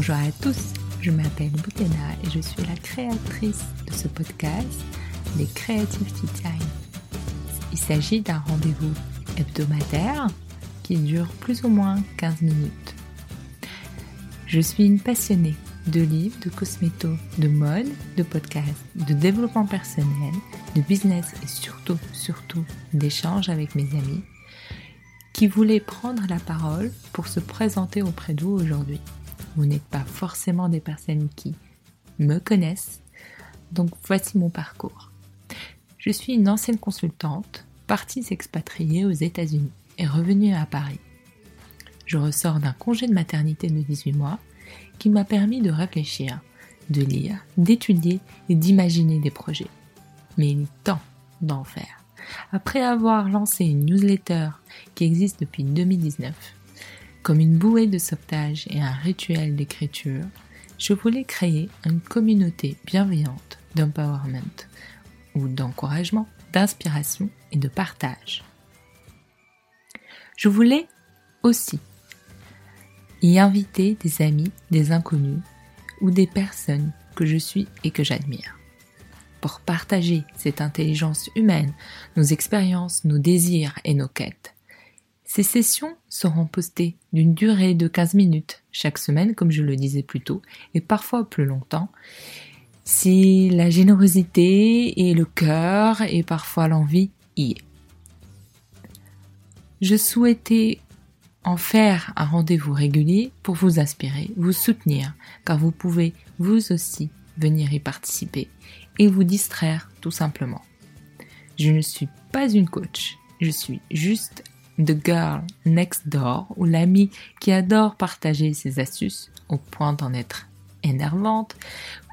Bonjour à tous, je m'appelle Boutena et je suis la créatrice de ce podcast, les Creative Time. Il s'agit d'un rendez-vous hebdomadaire qui dure plus ou moins 15 minutes. Je suis une passionnée de livres, de cosméto, de mode, de podcasts, de développement personnel, de business et surtout, surtout d'échanges avec mes amis qui voulaient prendre la parole pour se présenter auprès de vous aujourd'hui. Vous n'êtes pas forcément des personnes qui me connaissent, donc voici mon parcours. Je suis une ancienne consultante, partie s'expatrier aux États-Unis et revenue à Paris. Je ressors d'un congé de maternité de 18 mois qui m'a permis de réfléchir, de lire, d'étudier et d'imaginer des projets. Mais il est temps d'en faire. Après avoir lancé une newsletter qui existe depuis 2019, comme une bouée de sauvetage et un rituel d'écriture, je voulais créer une communauté bienveillante d'empowerment ou d'encouragement, d'inspiration et de partage. Je voulais aussi y inviter des amis, des inconnus ou des personnes que je suis et que j'admire. Pour partager cette intelligence humaine, nos expériences, nos désirs et nos quêtes. Ces sessions seront postées d'une durée de 15 minutes chaque semaine, comme je le disais plus tôt, et parfois plus longtemps, si la générosité et le cœur et parfois l'envie y est. Je souhaitais en faire un rendez-vous régulier pour vous inspirer, vous soutenir, car vous pouvez vous aussi venir y participer et vous distraire tout simplement. Je ne suis pas une coach, je suis juste the girl next door ou l'amie qui adore partager ses astuces au point d'en être énervante,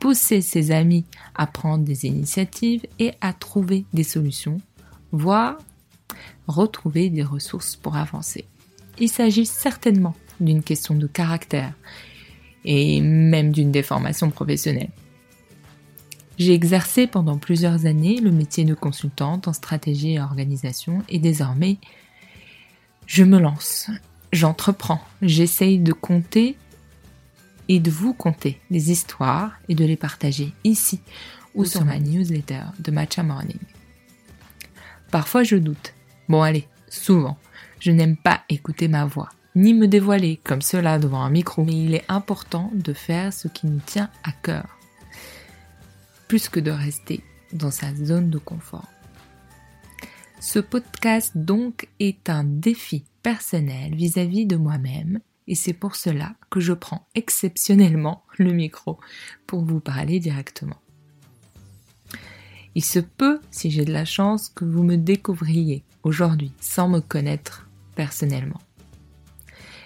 pousser ses amis à prendre des initiatives et à trouver des solutions, voire retrouver des ressources pour avancer. Il s'agit certainement d'une question de caractère et même d'une déformation professionnelle. J'ai exercé pendant plusieurs années le métier de consultante en stratégie et organisation et désormais je me lance, j'entreprends, j'essaye de compter et de vous conter les histoires et de les partager ici ou sur ma newsletter de Matcha Morning. Parfois je doute. Bon allez, souvent. Je n'aime pas écouter ma voix, ni me dévoiler comme cela devant un micro, mais il est important de faire ce qui nous tient à cœur, plus que de rester dans sa zone de confort. Ce podcast donc est un défi personnel vis-à-vis de moi-même et c'est pour cela que je prends exceptionnellement le micro pour vous parler directement. Il se peut, si j'ai de la chance, que vous me découvriez aujourd'hui sans me connaître personnellement.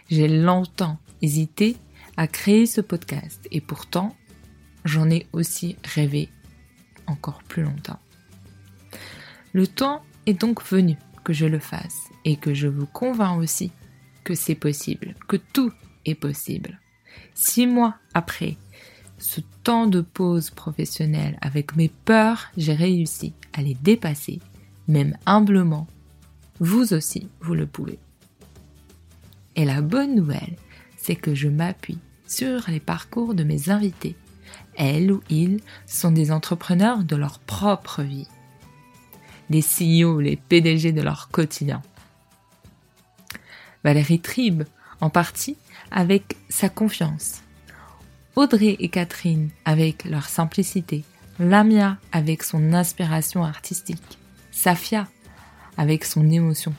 J'ai longtemps hésité à créer ce podcast et pourtant j'en ai aussi rêvé encore plus longtemps. Le temps est donc venu que je le fasse et que je vous convainc aussi que c'est possible, que tout est possible. Six mois après ce temps de pause professionnelle avec mes peurs, j'ai réussi à les dépasser, même humblement vous aussi, vous le pouvez. Et la bonne nouvelle, c'est que je m'appuie sur les parcours de mes invités. Elles ou ils sont des entrepreneurs de leur propre vie. Les CEO, les PDG de leur quotidien. Valérie Tribe, en partie, avec sa confiance. Audrey et Catherine avec leur simplicité. Lamia avec son inspiration artistique. Safia avec son émotion.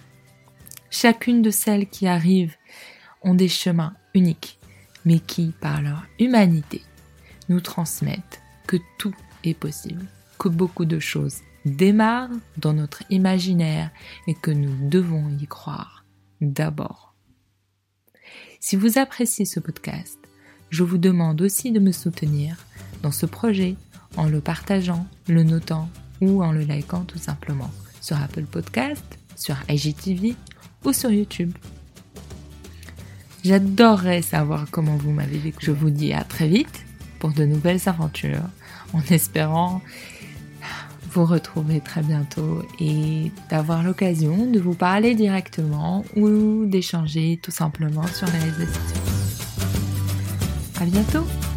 Chacune de celles qui arrivent ont des chemins uniques, mais qui, par leur humanité, nous transmettent que tout est possible, que beaucoup de choses démarrent dans notre imaginaire et que nous devons y croire d'abord. Si vous appréciez ce podcast, je vous demande aussi de me soutenir dans ce projet en le partageant, le notant ou en le likant tout simplement sur Apple Podcast, sur IGTV ou sur YouTube. J'adorerais savoir comment vous m'avez vécu. Je vous dis à très vite pour de nouvelles aventures, en espérant vous retrouver très bientôt et d'avoir l'occasion de vous parler directement ou d'échanger tout simplement sur les réseaux sociaux. À bientôt!